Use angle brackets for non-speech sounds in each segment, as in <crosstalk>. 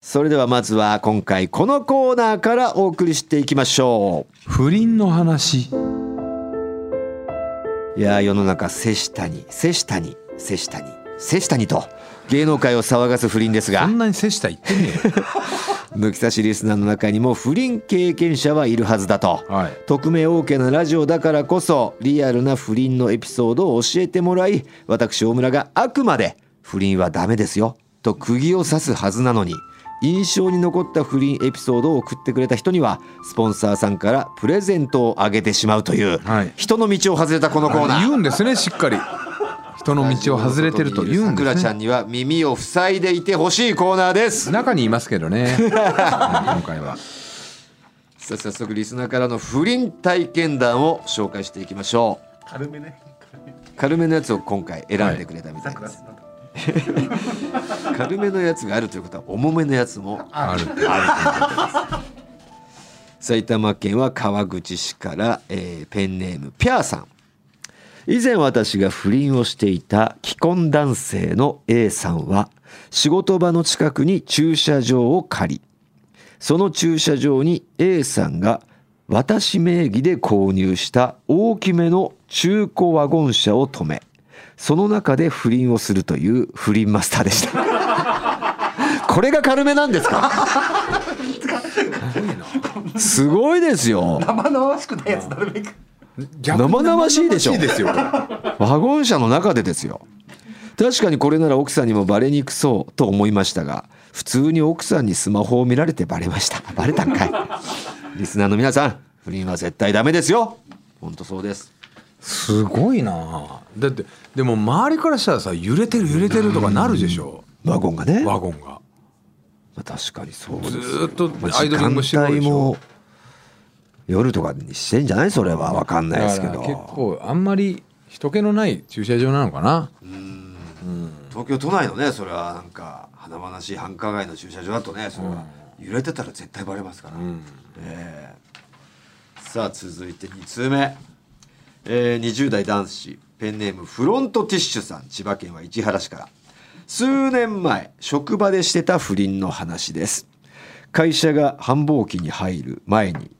それではまずは今回このコーナーからお送りしていきましょ不倫の話。ういやー世の中瀬下に瀬下に瀬下に瀬下にと芸能界を騒がす不倫ですが。そんなに接した言ってねえよ。抜き差しリスナーの中にも不倫経験者はいるはずだと。はい。匿名 OK なラジオだからこそリアルな不倫のエピソードを教えてもらい私大村があくまで不倫はダメですよと釘を刺すはずなのに印象に残った不倫エピソードを送ってくれた人にはスポンサーさんからプレゼントをあげてしまうという、はい。人の道を外れたこのコーナー。言うんですねしっかり。人の道を外れてると言うんさくらですね。ちゃんには耳を塞いでいてほしいコーナーです。中にいますけどね。う <laughs> ん今回は。さあ早速リスナーからの不倫体験談を紹介していきましょう。軽めね。軽めのやつを今回選んでくれたみたいです、<laughs> 軽めのやつがあるということは重めのやつもある。埼玉県は川口市から、えーペンネームピャーさん。以前私が不倫をしていた既婚男性の A さんは仕事場の近くに駐車場を借りその駐車場に A さんが私名義で購入した大きめの中古ワゴン車を止めその中で不倫をするという不倫マスターでした。<laughs> これが軽めなんですか？すごいですよ。生々しくないやつなるべく。生々しいでしょ。ワゴン車の中でですよ。確かにこれなら奥さんにもバレにくそうと思いましたが普通に奥さんにスマホを見られてバレました。バレたんかい。<laughs> リスナーの皆さん不倫は絶対ダメですよ。本当そうですすごいな。だってでも周りからしたらさ揺れてる揺れてるとかなるでしょ。ワゴンがね。ワゴンが。まあ確かにそうですずっとまあアイドリングしてる夜とかにしてんじゃない？それは。分かんないですけど。結構あんまり人気のない駐車場なのかな。東京都内のねそれはなんか華々しい繁華街の駐車場だとねそれは揺れてたら絶対バレますから、ん。ええ。さあ続いて2通目、えー、20代男子ペンネームフロントティッシュさん。千葉県は市原市から。数年前職場でしてた不倫の話です。会社が繁忙期に入る前に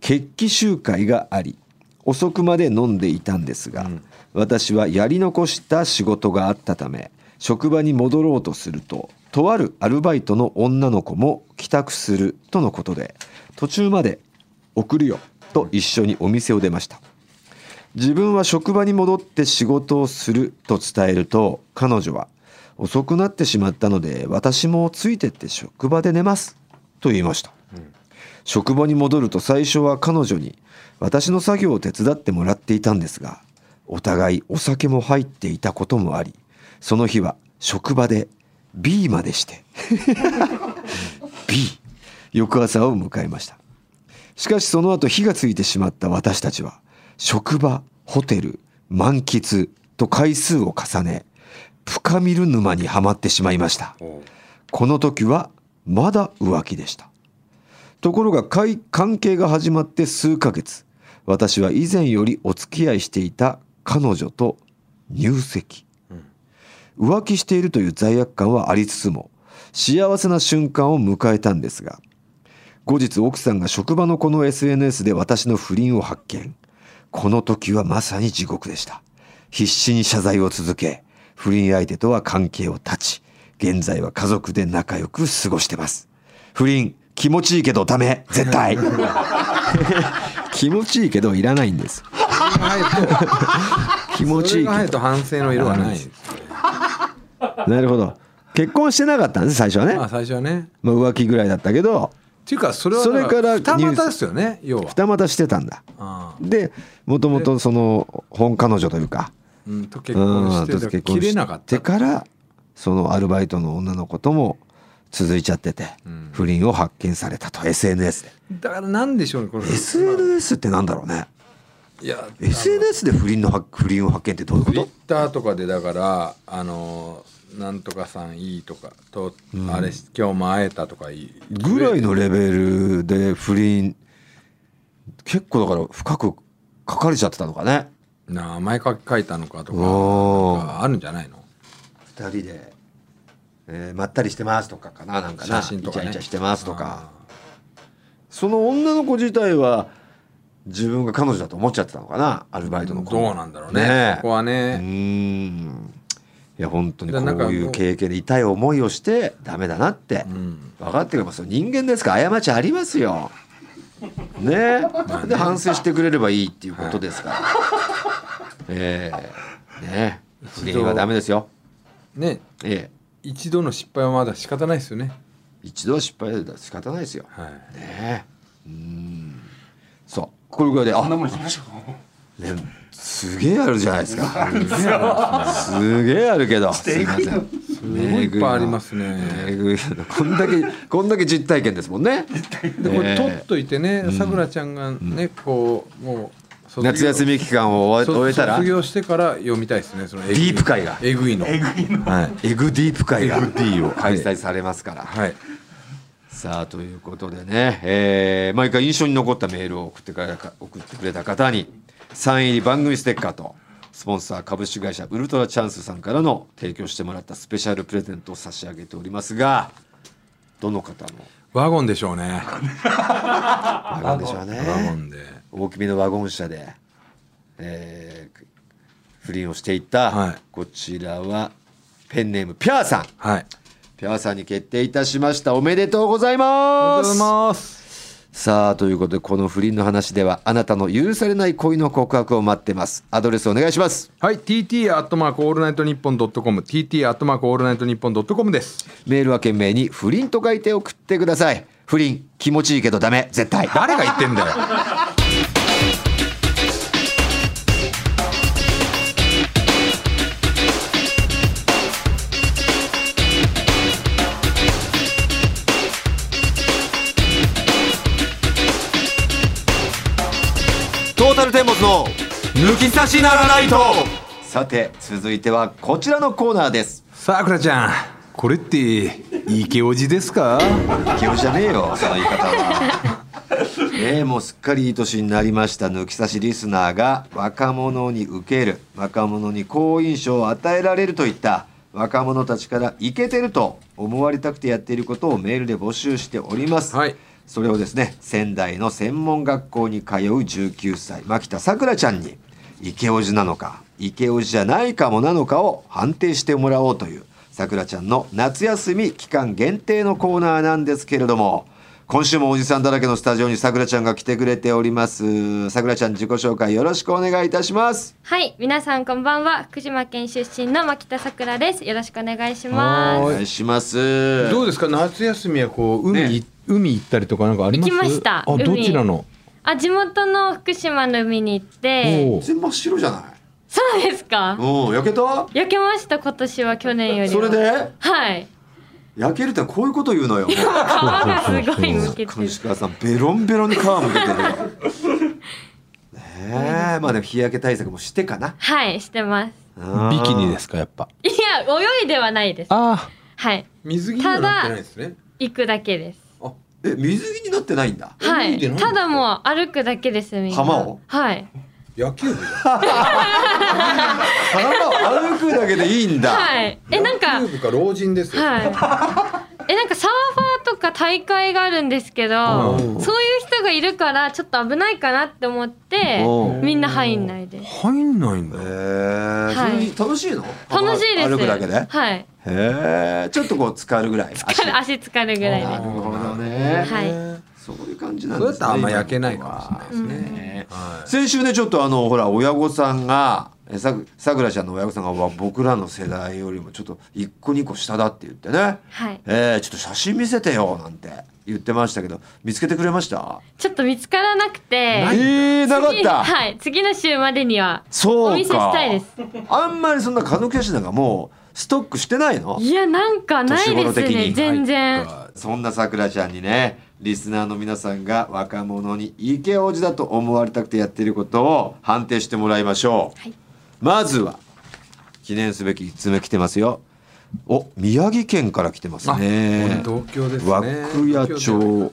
決起集会があり遅くまで飲んでいたんですが、私はやり残した仕事があったため職場に戻ろうとするととあるアルバイトの女の子も帰宅するとのことで途中まで送るよと一緒にお店を出ました自分は職場に戻って仕事をすると伝えると彼女は遅くなってしまったので私もついてって職場で寝ますと言いました、職場に戻ると最初は彼女に私の作業を手伝ってもらっていたんですがお互いお酒も入っていたこともありその日は職場で B までして <laughs> B 翌朝を迎えました。しかしその後火がついてしまった私たちは職場ホテル満喫と回数を重ね深みる沼にはまってしまいました。この時はまだ浮気でした。ところが関係が始まって数ヶ月。私は以前よりお付き合いしていた彼女と入籍、浮気しているという罪悪感はありつつも幸せな瞬間を迎えたんですが後日奥さんが職場のこの SNS で私の不倫を発見この時はまさに地獄でした。必死に謝罪を続け不倫相手とは関係を断ち現在は家族で仲良く過ごしてます。不倫気持ちいいけどダメ絶対。<laughs> 気持ちいいけどいらないんです。<laughs> 気持ちいいけど。反省の色がないなるほど。結婚してなかったんです最初はね、まあ最初はね。まあ、浮気ぐらいだったけどっていうかそれはそれから二股ですよね要は。二股してたんだ。でもともとその本彼女というか。うんと結婚してれなかった。てからそのアルバイトの女の子とも続いちゃってて、ん。不倫を発見されたと SNS で。だからなんでしょうねこれ SNS ってなんだろうね。いや SNS で不倫の発不倫を発見ってどういうこと？ターとかでだからあのなんとかさんいいとかと、あれ今日も会えたとかいい。ぐらいのレベルで不倫結構だから深く書かれちゃってたのかね。名前書き書いたのかとかあるんじゃないの？二人で、ええーまったりしてますとかかななんかな。写真とかね。イチャイチャしてますとか。その女の子自体は自分が彼女だと思っちゃってたのかなアルバイトの子どうなんだろうね。ねえ。そこはうーねんいや本当にこういう経験で痛い思いをしてダメだなって。うん。分かってくれますよ。人間ですから過ちありますよ。ね。で反省してくれればいいっていうことですから、<laughs> ええ。ね。不倫はダメですよ。ね。ええ。一度の失敗はまだ仕方ないですよね。一度は失敗だ仕方ないですよ。はい。ね。えうん。そう。これぐらいであねすげえあるじゃないですか。すげえあるけど。すいませんいいっぱいありますね。こんだけこんだけ実体験ですもんね。でこれええ。取っといてねさくらちゃんがねこうもう夏休み期間を終えそ終えたら卒業してから読みたいですねそのデディープ会が。えぐいの。えぐいの。はい。エグディープ会が。開催されますから、はい。さあということでね、えー毎回印象に残ったメールを送ってか送ってくれた方にサイン入り番組ステッカーとスポンサー株式会社ウルトラチャンスさんからの提供してもらったスペシャルプレゼントを差し上げておりますがどの方の？ワゴンでしょうね。ワゴンでしょうワゴねンで。大きめのワゴン車で、えー不倫をしていた、はい。こちらはペンネームピャーさん。はい。ピャーさんに決定いたしました。おめでとうございますさあということでこの不倫の話ではあなたの許されない恋の告白を待ってます。アドレスお願いします。はい TT アットマークオールナイトニッポンドットコム TT アットマークオールナイトニッポンドットコムです。メールは件名に不倫と書いて送ってください。不倫気持ちいいけどダメ。絶対。誰が言ってんだよータルテンボスの抜き差しならないと。さて続いてはこちらのコーナーです。さくらちゃん。これってイケオジですか？気持ちじゃねえよその言い方は。<laughs> ええもうすっかりいい年になりました抜き差しリスナーが若者に受ける若者に好印象を与えられるといった若者たちからイケてると思われたくてやっていることをメールで募集しております、はいそれをですね仙台の専門学校に通う19歳牧田さくらちゃんにイケオジなのかイケオジじゃないかもなのかを判定してもらおうというさくらちゃんの夏休み期間限定のコーナーなんですけれども今週もおじさんだらけのスタジオにさくらちゃんが来てくれておりますさくらちゃん自己紹介よろしくお願いいたしますはい、皆さんこんばんは。福島県出身の牧田さくらです。よろしくお願いしまおす。願いしますどうですか？夏休みはこう海,、ね海行ったりとかなんかあります？行きました。あど海ちらの？あ、地元の福島の海に行って。全然真っ白じゃない？そうですか？うん焼けた？焼けました今年は去年よりは。それで？はい。焼けるってこういうこと言うのよ。皮がすごいむけてる。石川さんベロンベロンに皮むけてる <laughs> ねえ。まあでも日焼け対策もしてかな。はい、してます。ビキニですすかやっぱ？いや、泳いではないです。あはい、水着にはなってないですね。行くだけです。え水着になってないんだ？はい。泳いでないんですかただもう歩くだけですみんな。浜を？はい。野球部じゃん。<laughs> 浜を歩くだけでいいんだ、はい。えなんか野球部か老人ですよ、はい。えなんかサーファーとか大会があるんですけど、うん。そういう人がいるからちょっと危ないかなって思ってうん。みんな入んないで。す。入んないんだ。へえ、はい。それ楽しいの？楽しいです。歩くだけで？へはい。えちょっとこう浸かるぐらい？足。足浸かるぐらいで。なるほどね、はい。そういう感じなんですねやったらあんま焼けないかもしれないですね、ねは。い。先週ねちょっとあのほら親御さんがえさくさくらちゃんの親御さんがわ僕らの世代よりもちょっと1個2個下だって言ってね、はい。えー、ちょっと写真見せてよなんて。言ってましたけど見つけてくれました？ちょっと見つからなくて。えー、なか次った、はい。次の週までにはお見せしたいです。あんまりそんなカヌキャシナがもうストックしてないの？いやなんかない年ですね。全然。そんなさくらちゃんにねリスナーの皆さんが若者にイケオジだと思われたくてやっていることを判定してもらいましょう、はいまずは記念すべき1つ目来てますよ。お宮城県から来てますあね同郷ですね。涌谷町。涌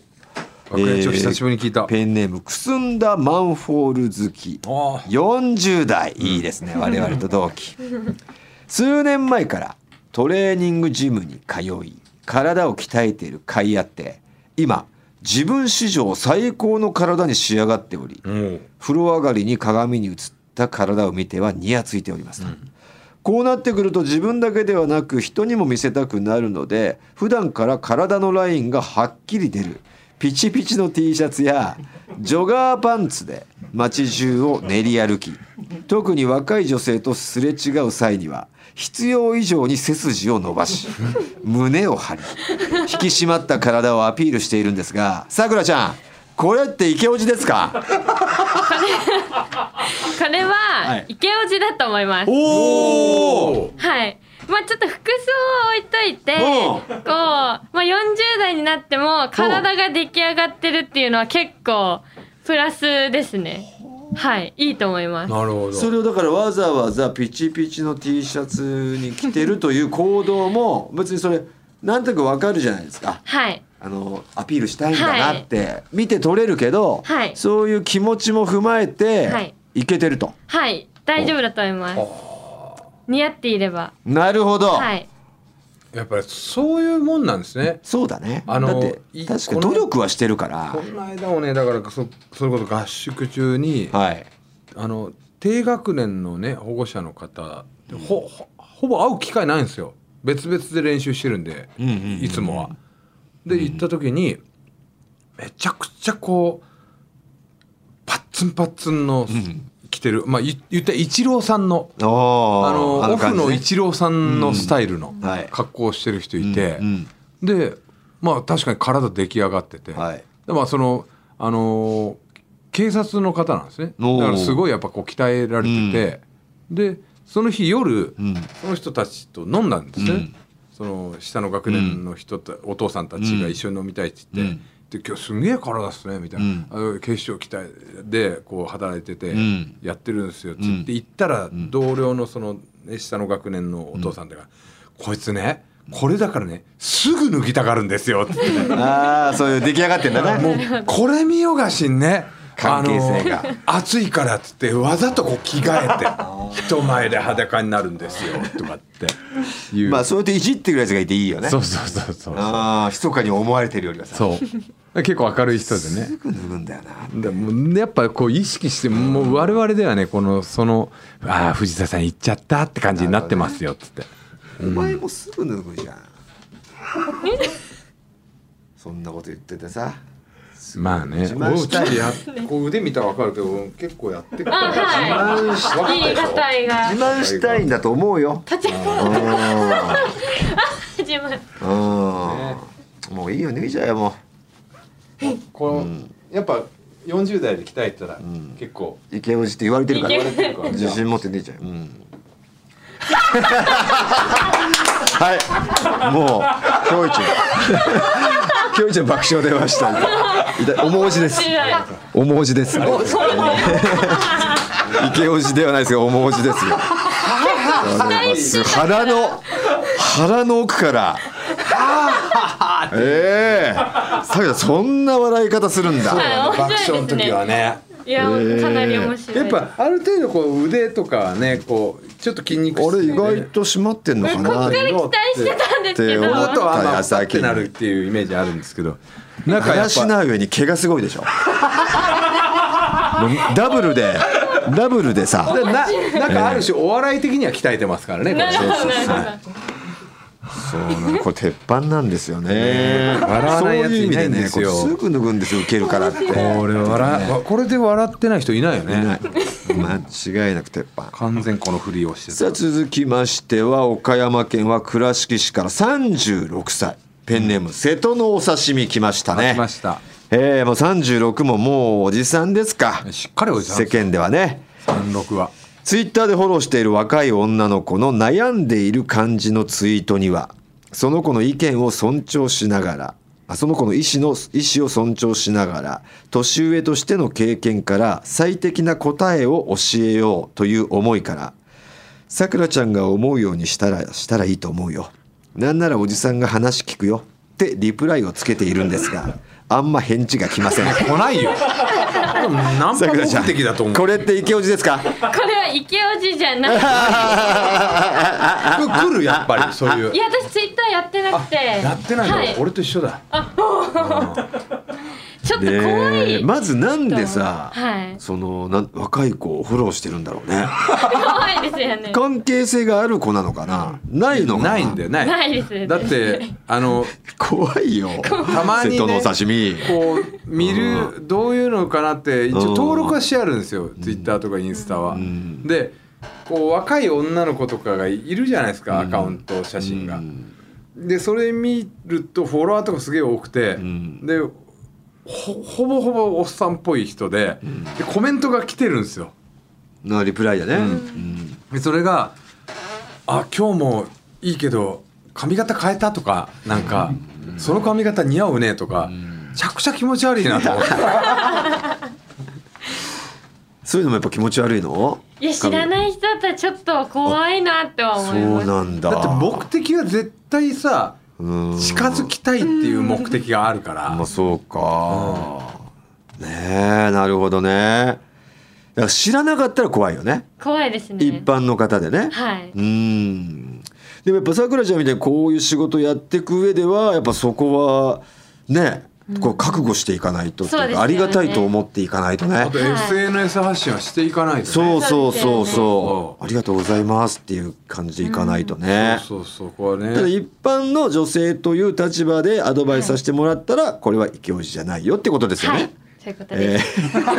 谷町久しぶりに聞いた、ペンネームくすんだマンホール好きあ。あ40代。いいですね我々と同期。数年前からトレーニングジムに通い体を鍛えている甲斐あって今自分史上最高の体に仕上がっており、うん。風呂上がりに鏡に映った体を見てはニヤついておりますと、こうなってくると自分だけではなく人にも見せたくなるので普段から体のラインがはっきり出るピチピチの T シャツやジョガーパンツで街中を練り歩き特に若い女性とすれ違う際には必要以上に背筋を伸ばし胸を張り引き締まった体をアピールしているんですがさくらちゃん。これってイケオジですか？<laughs> これはイケオジだと思います。おおはい。まあちょっと服装を置いといて、こう、まあ40代になっても体が出来上がってるっていうのは結構プラスですね。はい、いいと思います。なるほどそれをだからわざわざピチピチの T シャツに着てるという行動も別にそれなんとなくわかるじゃないですか。はい。あのアピールしたいんだなって。見て取れるけど、はい。そういう気持ちも踏まえて、はい。い、けてると。はい、大丈夫だと思います。似合っていれば。なるほど、はい。やっぱりそういうもんなんですね。そうだね。あのだってい確かに努力はしてるから。この間もねだからそそれこそ合宿中にはい。あの低学年のね保護者の方ほほほぼ会う機会ないんですよ別々で練習してるんで、うんうんうんうん。いつもは。で行った時にめちゃくちゃこうパッツンパッツンの着てる、まあい言ったらイチローさんのああのオフのイチローさんのスタイルの格好をしてる人いて、うんでまあ確かに体出来上がってて、はい。でまあそのあのー警察の方なんですね。だからすごいやっぱこう鍛えられてて、でその日夜、ん。その人たちと飲んだんですね、うん。その下の学年の人た、お父さんたちが一緒に飲みたいって言って、うん。で今日すげえ体っすねみたいな、うん。警視庁鍛えでこう働いてて、ん。やってるんですよって言って行ったら同僚のその、ね、下の学年のお父さんだから、こいつねこれだからねすぐ脱ぎたがるんですよって。<laughs> ああそういう出来上がってんだな。もうこれ見よがしにね関係性が。暑いからっつってわざとこう着替えて <laughs> 人前で裸になるんですよとかって。いう、まあそうやっていじってくるやつがいていいよね。そうそうそうそう。ああ密かに思われてるよりはさ。そう。結構明るい人でね。すぐ脱ぐんだよな。でもやっぱこう意識してもう我々ではねこのその「ああ藤田さん行っちゃった」って感じになってますよっつって。お前もすぐ脱ぐじゃん。<laughs> そんなこと言っててさまあね。自慢したいやこう腕見たら分かるけど結構やってくる。あ、はい。い。いがたいが。自慢したいんだと思うよ。立ちう自慢。んうんもういいよ脱いじゃえよもこう、やっぱ40代で鍛えたら結構。う池オジって言われてるから。自信持って脱いじゃえ。よ、うん。<laughs> はい。もうきょいちゃんきょいちゃん爆笑出ました。おもおじです。おもおじです。池オジではないです。がおもおじです。<laughs> 腹の腹の奥から。<laughs> ええ。さやそんな笑い方するんだ。はい爆笑の時はね。いや、かなり面白い。やっぱある程度こう腕とかはねこうちょっと筋肉質で。あれ意外と締まってんのかな。こっから期待してたんですけど。って思もっとはまあ朝ってなるっていうイメージあるんですけど。なんかやしぱな上に毛がすごいでしょ。ダブルでダブルでさ。ななんかある種お笑い的には鍛えてますからねこれなるほど、なるほど。そうなのこれ鉄板なんですよね。笑わないやつそういう意味でねいないんですよこれすぐ脱ぐんですよ受けるからって。これ笑わこれで笑ってない人いないよいない。ね間違いなく鉄板。完全このふりをしてさあ続きましては岡山県は倉敷市から36歳ペンネーム瀬戸のお刺身来ましたね。来ました。えー、もう36ももうおじさんですか。しっかりおじさん世間ではね。36は。ツイッターでフォローしている若い女の子の悩んでいる感じのツイートにはその子の意見を尊重しながらあその子の意思の意思を尊重しながら年上としての経験から最適な答えを教えようという思いからさくらちゃんが思うようにしたらしたらいいと思うよ。なんならおじさんが話聞くよってリプライをつけているんですがあんま返事が来ません。<laughs> 来ないよ。でもナンパ目的だと思うこれって池オジですかこれは池おじじゃない来るやっぱりそういういや私ツイッターやってなくてやってないの、はい、俺と一緒だあちょっと怖い、まずなんでさ、はい。そのなん若い子をフォローしてるんだろうね。怖いですよね。関係性がある子なのかな？ないのかな？ないんだよない。ないですね。だってあの怖いよ。たまにね瀬戸のお刺身。こう見るどういうのかなって一応登録はしてあるんですよツイッターとかインスタは。でこう若い女の子とかがいるじゃないですかアカウント写真が。でそれ見るとフォロワーとかすげえ多くて。ん。でほほぼほぼおっさんっぽい人ででコメントが来てるんですよ。のリプライだね、うん。でそれが「あ今日もいいけど髪型変えた?」とかなんか「その髪型似合うね」とかめちゃくちゃ気持ち悪いなと思って。<laughs> そういうのもやっぱ気持ち悪いの？いや知らない人だったらちょっと怖いなっては思いそうますなんだ。だって目的は絶対さうん近づきたいっていう目的があるから、まあそうか、ねえなるほどね。だから知らなかったら怖いよね。怖いですね。一般の方でね、はい。うん。でもやっぱさくらちゃんみたいにこういう仕事やっていく上ではやっぱそこはねこう覚悟していかないとうかそうですよね。ありがたいと思っていかないとね。あと SNS 発信はしていかないとね。そうそうそうそそうありがとうございますっていう感じでいかないとね、そうそうそこはね。ただ一般の女性という立場でアドバイスさせてもらったら、これはイケオジじゃないよってことですよね。はい。そういうことです、えー。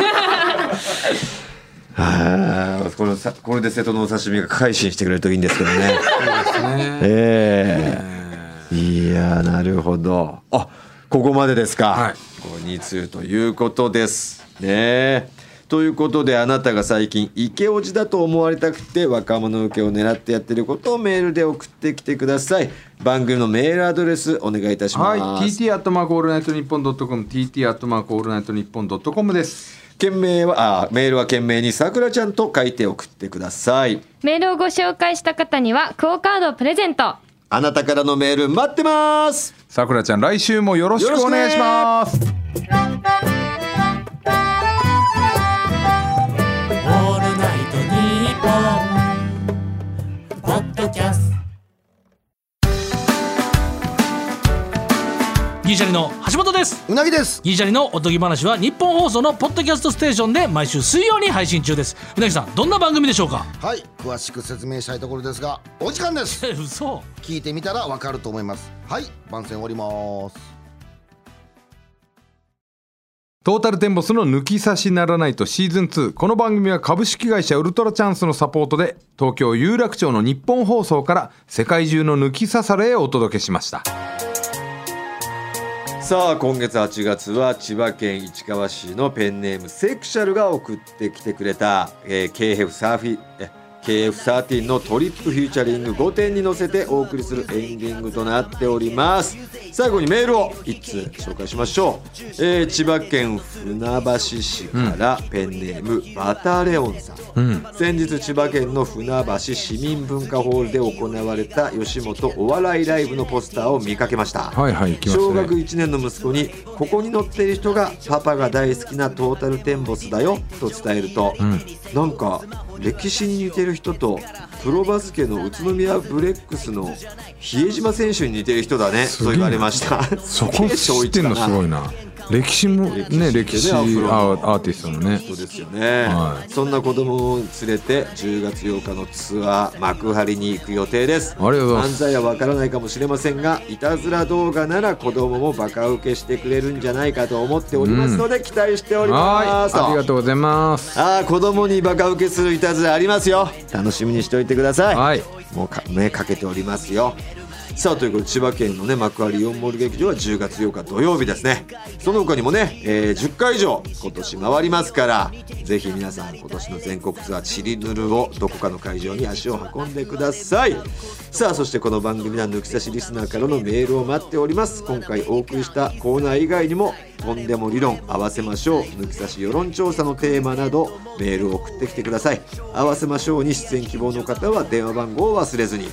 <laughs> はあこのさこれで瀬戸のお刺身が改心してくれるといいんですけどね。ね。ええいやなるほど。あここまでですか。はいこう2通ということですね。ということであなたが最近イケオジだと思われたくて若者受けを狙ってやってることをメールで送ってきてください。番組のメールアドレスお願いいたします。はい TT アットマークオールナイトニッポンドットコム TT アットマークオールナイトニッポンドットコムです件名はあメールは件名にさくらちゃんと書いて送ってください。メールをご紹介した方にはクオカードをプレゼントあなたからのメール待ってます。さくらちゃん来週もよろしくお願いしますシャリの橋本です。うなぎです。ギリシャリのおとぎ話は日本放送のポッドキャストステーションで毎週水曜に配信中です。うなぎさんどんな番組でしょうか？はい。詳しく説明したいところですがお時間です。え <laughs> 嘘。聞いてみたらわかると思います。はい。番宣終わります。トータルテンボスの抜き差しならナイトシーズン2この番組は株式会社ウルトラチャンスのサポートで東京有楽町のニッポン放送から世界中の抜き差されへお届けしましたさあ今月8月は千葉県市川市のペンネームセクシャルが送ってきてくれた、えー KF サーフィえ KF13 のトリップフューチャリング5点に乗せてお送りするエンディングとなっております。最後にメールを1通紹介しましょう、えー千葉県船橋市からペンネームバタレオンさん、先日千葉県の船橋市民文化ホールで行われた吉本お笑いライブのポスターを見かけました。はいはい小学1年の息子にここに載っている人がパパが大好きなトータルテンボスだよと伝えると、なんか歴史に似てる人とプロバスケの宇都宮ブレックスの比江島選手に似てる人だね。と言われました。そこ知ってんの？<laughs> すごいな歴史もね歴史アーティストのね。そうですよね、はい。そんな子供を連れて10月8日のツアー幕張に行く予定です。ありがとうございます。漫才はわからないかもしれませんがいたずら動画なら子供もバカ受けしてくれるんじゃないかと思っておりますので、期待しております。はい。ありがとうございます。ああ子供にバカ受けするいたずらありますよ。楽しみにしておいてください、はい。もうか目かけておりますよさあということで千葉県のね幕張イオンモール劇場は10月8日土曜日ですね。その他にもね、えー10回以上今年回りますからぜひ皆さん今年の全国ツアーチリヌルをどこかの会場に足を運んでください。さあそしてこの番組では抜き差しリスナーからのメールを待っております。今回お送りしたコーナー以外にもとんでも理論合わせましょう。抜き差し世論調査のテーマなどメールを送ってきてください。合わせましょうに出演希望の方は電話番号を忘れずに。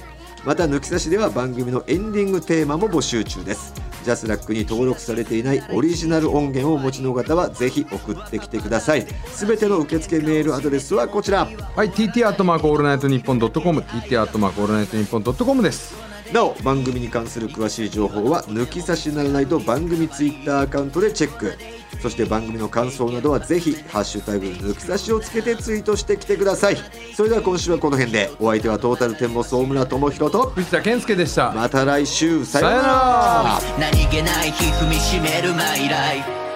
また抜き差しでは番組のエンディングテーマも募集中です。ジャスラックに登録されていないオリジナル音源をお持ちの方はぜひ送ってきてください。すべての受付メールアドレスはこちら。はい TT アットマークオールナイトニッポンドットコム TT アットマークオールナイトニッポンドットコムです。なお番組に関する詳しい情報は抜き差しならナイト番組ツイッターアカウントでチェックそして番組の感想などはぜひ「ハッシュタグ抜き差し」をつけてツイートしてきてください。それでは今週はこの辺でお相手はトータルテンボス大村智広と藤田健介でした。また来週さようなさようなら。ら何気ない日踏みしめるマイライフ